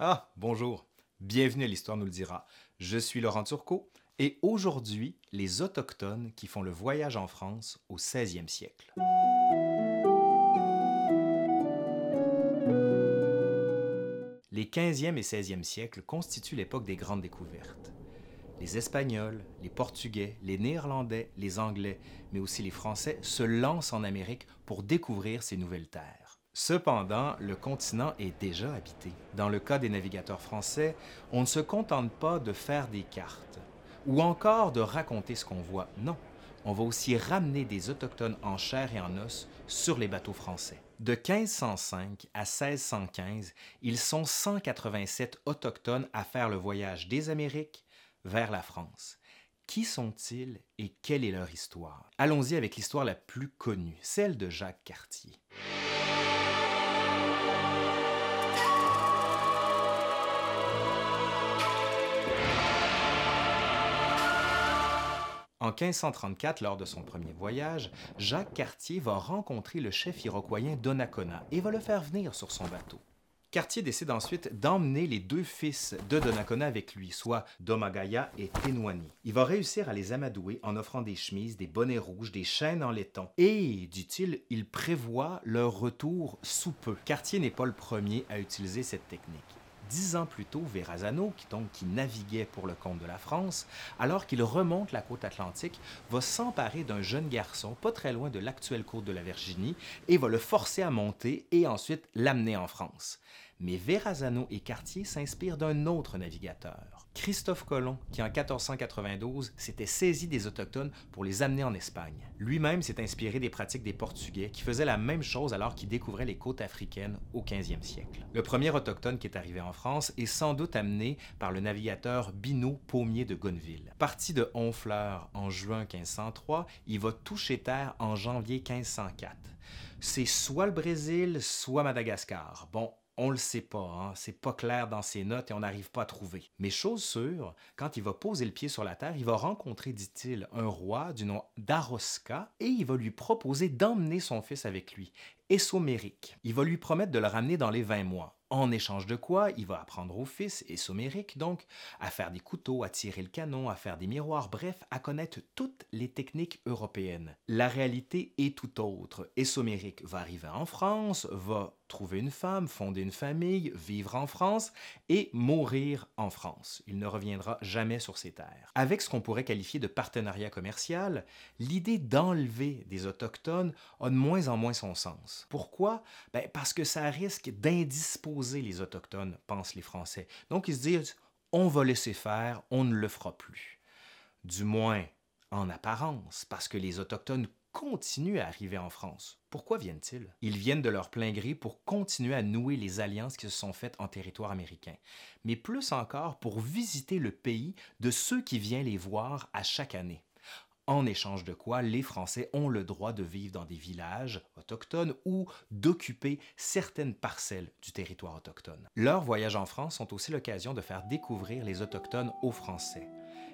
Ah, bonjour. Bienvenue à l'Histoire nous le dira. Je suis Laurent Turcot et aujourd'hui, les Autochtones qui font le voyage en France au 16e siècle. Les 15e et 16e siècles constituent l'époque des grandes découvertes. Les Espagnols, les Portugais, les Néerlandais, les Anglais, mais aussi les Français se lancent en Amérique pour découvrir ces nouvelles terres. Cependant, le continent est déjà habité. Dans le cas des navigateurs français, on ne se contente pas de faire des cartes ou encore de raconter ce qu'on voit. Non, on va aussi ramener des autochtones en chair et en os sur les bateaux français. De 1505 à 1615, ils sont 187 autochtones à faire le voyage des Amériques vers la France. Qui sont-ils et quelle est leur histoire? Allons-y avec l'histoire la plus connue, celle de Jacques Cartier. En 1534, lors de son premier voyage, Jacques Cartier va rencontrer le chef iroquoien Donnacona et va le faire venir sur son bateau. Cartier décide ensuite d'emmener les deux fils de Donnacona avec lui, soit Domagaya et Ténoani. Il va réussir à les amadouer en offrant des chemises, des bonnets rouges, des chaînes en laiton. Et, dit-il, il prévoit leur retour sous peu. Cartier n'est pas le premier à utiliser cette technique. Dix ans plus tôt, Verrazano, qui, donc, qui naviguait pour le compte de la France, alors qu'il remonte la côte atlantique, va s'emparer d'un jeune garçon pas très loin de l'actuelle côte de la Virginie et va le forcer à monter et ensuite l'amener en France mais Verrazano et Cartier s'inspirent d'un autre navigateur, Christophe Colomb, qui en 1492 s'était saisi des Autochtones pour les amener en Espagne. Lui-même s'est inspiré des pratiques des Portugais qui faisaient la même chose alors qu'ils découvraient les côtes africaines au 15e siècle. Le premier Autochtone qui est arrivé en France est sans doute amené par le navigateur Binot Pommier de Gonneville. Parti de Honfleur en juin 1503, il va toucher terre en janvier 1504. C'est soit le Brésil, soit Madagascar. Bon, on le sait pas, hein? c'est pas clair dans ses notes et on n'arrive pas à trouver. Mais chose sûre, quand il va poser le pied sur la terre, il va rencontrer, dit-il, un roi du nom d'Aroska et il va lui proposer d'emmener son fils avec lui, Essomérique. Il va lui promettre de le ramener dans les 20 mois. En échange de quoi, il va apprendre au fils, Essomérique donc, à faire des couteaux, à tirer le canon, à faire des miroirs, bref, à connaître toutes les techniques européennes. La réalité est tout autre. Essomérique va arriver en France, va trouver une femme, fonder une famille, vivre en France et mourir en France. Il ne reviendra jamais sur ses terres. Avec ce qu'on pourrait qualifier de partenariat commercial, l'idée d'enlever des Autochtones a de moins en moins son sens. Pourquoi? Ben, parce que ça risque d'indisposer les Autochtones, pensent les Français. Donc ils se disent, on va laisser faire, on ne le fera plus. Du moins en apparence, parce que les Autochtones continuent à arriver en France. Pourquoi viennent-ils? Ils viennent de leur plein gré pour continuer à nouer les alliances qui se sont faites en territoire américain, mais plus encore pour visiter le pays de ceux qui viennent les voir à chaque année en échange de quoi les Français ont le droit de vivre dans des villages autochtones ou d'occuper certaines parcelles du territoire autochtone. Leurs voyages en France sont aussi l'occasion de faire découvrir les Autochtones aux Français.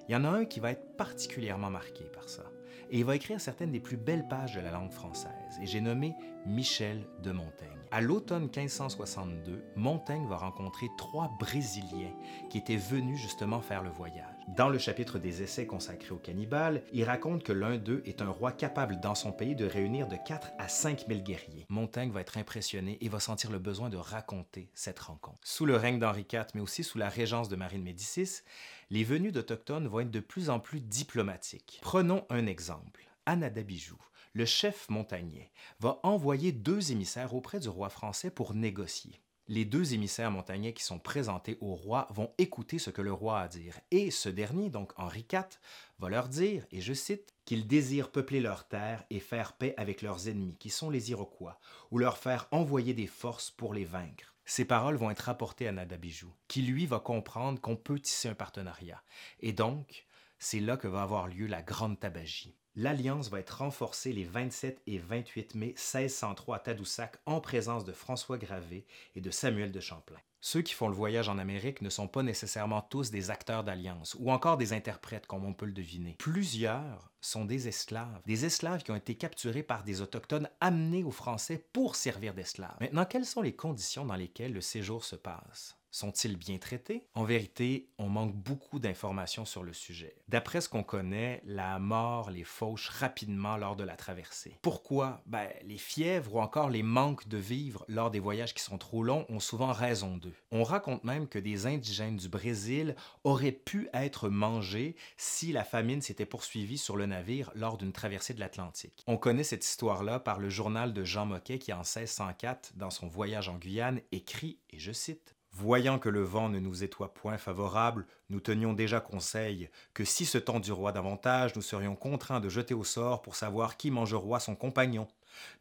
Il y en a un qui va être particulièrement marqué par ça et il va écrire certaines des plus belles pages de la langue française, et j'ai nommé Michel de Montaigne. À l'automne 1562, Montaigne va rencontrer trois Brésiliens qui étaient venus justement faire le voyage. Dans le chapitre des essais consacrés aux cannibales, il raconte que l'un d'eux est un roi capable dans son pays de réunir de 4 à 5 000 guerriers. Montaigne va être impressionné et va sentir le besoin de raconter cette rencontre. Sous le règne d'Henri IV, mais aussi sous la régence de Marie de Médicis, les venues d'Autochtones vont être de plus en plus diplomatiques. Prenons un exemple. Anadabijou, le chef montagnais, va envoyer deux émissaires auprès du roi français pour négocier. Les deux émissaires montagnais qui sont présentés au roi vont écouter ce que le roi a à dire, et ce dernier, donc Henri IV, va leur dire, et je cite, qu'ils désirent peupler leurs terres et faire paix avec leurs ennemis, qui sont les Iroquois, ou leur faire envoyer des forces pour les vaincre. Ces paroles vont être rapportées à Nadabijou, qui lui va comprendre qu'on peut tisser un partenariat. Et donc, c'est là que va avoir lieu la grande tabagie. L'alliance va être renforcée les 27 et 28 mai 1603 à Tadoussac en présence de François Gravé et de Samuel de Champlain. Ceux qui font le voyage en Amérique ne sont pas nécessairement tous des acteurs d'alliance ou encore des interprètes comme on peut le deviner. Plusieurs sont des esclaves, des esclaves qui ont été capturés par des autochtones amenés aux Français pour servir d'esclaves. Maintenant, quelles sont les conditions dans lesquelles le séjour se passe? Sont-ils bien traités? En vérité, on manque beaucoup d'informations sur le sujet. D'après ce qu'on connaît, la mort les fauche rapidement lors de la traversée. Pourquoi? Ben, les fièvres ou encore les manques de vivres lors des voyages qui sont trop longs ont souvent raison d'eux. On raconte même que des indigènes du Brésil auraient pu être mangés si la famine s'était poursuivie sur le navire lors d'une traversée de l'Atlantique. On connaît cette histoire-là par le journal de Jean Moquet qui, en 1604, dans son voyage en Guyane, écrit, et je cite, Voyant que le vent ne nous était point favorable, nous tenions déjà conseil que si ce temps du roi davantage, nous serions contraints de jeter au sort pour savoir qui mangeroit son compagnon.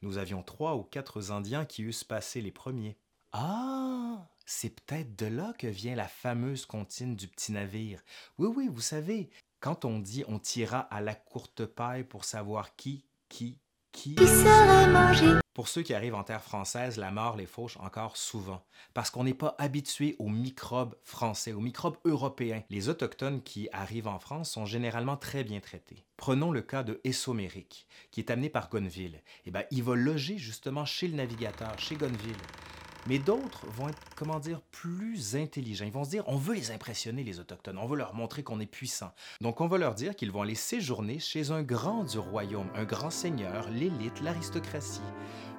Nous avions trois ou quatre Indiens qui eussent passé les premiers. Ah, c'est peut-être de là que vient la fameuse comptine du petit navire. Oui, oui, vous savez, quand on dit on tira à la courte paille pour savoir qui, qui, qui serait mangé? Pour ceux qui arrivent en terre française, la mort les fauche encore souvent, parce qu'on n'est pas habitué aux microbes français, aux microbes européens. Les autochtones qui arrivent en France sont généralement très bien traités. Prenons le cas de Essoméric, qui est amené par Gonneville. Eh bien, il va loger justement chez le navigateur, chez Gonneville. Mais d'autres vont être, comment dire, plus intelligents. Ils vont se dire, on veut les impressionner, les Autochtones, on veut leur montrer qu'on est puissant. Donc on va leur dire qu'ils vont aller séjourner chez un grand du royaume, un grand seigneur, l'élite, l'aristocratie.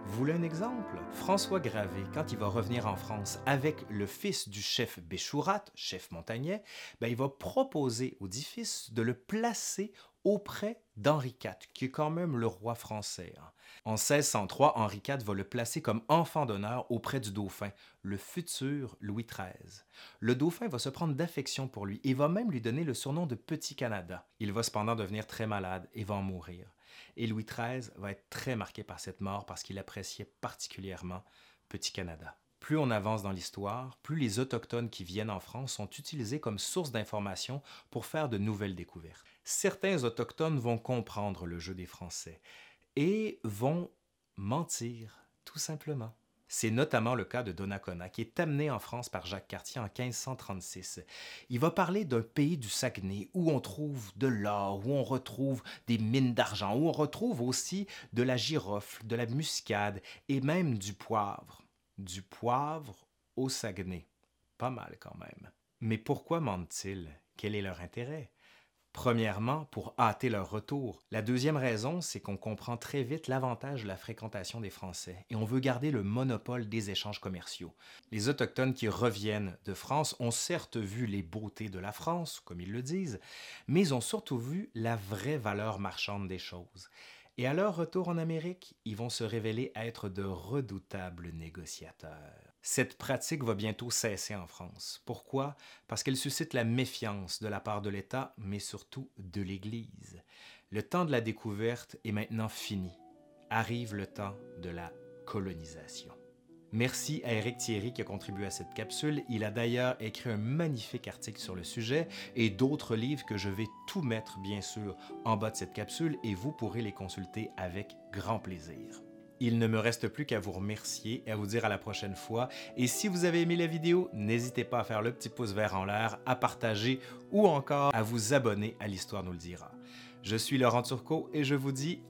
Vous voulez un exemple? François Gravé, quand il va revenir en France avec le fils du chef Béchourat, chef montagnais, ben, il va proposer au dit fils de le placer auprès d'Henri IV, qui est quand même le roi français. Hein. En 1603, Henri IV va le placer comme enfant d'honneur auprès du dauphin, le futur Louis XIII. Le dauphin va se prendre d'affection pour lui et va même lui donner le surnom de Petit Canada. Il va cependant devenir très malade et va en mourir. Et Louis XIII va être très marqué par cette mort parce qu'il appréciait particulièrement Petit Canada. Plus on avance dans l'histoire, plus les Autochtones qui viennent en France sont utilisés comme source d'information pour faire de nouvelles découvertes. Certains Autochtones vont comprendre le jeu des Français et vont mentir, tout simplement. C'est notamment le cas de Donnacona, qui est amené en France par Jacques Cartier en 1536. Il va parler d'un pays du Saguenay où on trouve de l'or, où on retrouve des mines d'argent, où on retrouve aussi de la girofle, de la muscade et même du poivre. Du poivre au Saguenay. Pas mal quand même. Mais pourquoi mentent-ils? Quel est leur intérêt? Premièrement, pour hâter leur retour. La deuxième raison, c'est qu'on comprend très vite l'avantage de la fréquentation des Français et on veut garder le monopole des échanges commerciaux. Les Autochtones qui reviennent de France ont certes vu les beautés de la France, comme ils le disent, mais ont surtout vu la vraie valeur marchande des choses. Et à leur retour en Amérique, ils vont se révéler être de redoutables négociateurs. Cette pratique va bientôt cesser en France. Pourquoi? Parce qu'elle suscite la méfiance de la part de l'État, mais surtout de l'Église. Le temps de la découverte est maintenant fini. Arrive le temps de la colonisation. Merci à Eric Thierry qui a contribué à cette capsule. Il a d'ailleurs écrit un magnifique article sur le sujet et d'autres livres que je vais tout mettre bien sûr en bas de cette capsule et vous pourrez les consulter avec grand plaisir. Il ne me reste plus qu'à vous remercier et à vous dire à la prochaine fois. Et si vous avez aimé la vidéo, n'hésitez pas à faire le petit pouce vert en l'air, à partager ou encore à vous abonner à l'Histoire nous le dira. Je suis Laurent Turcot et je vous dis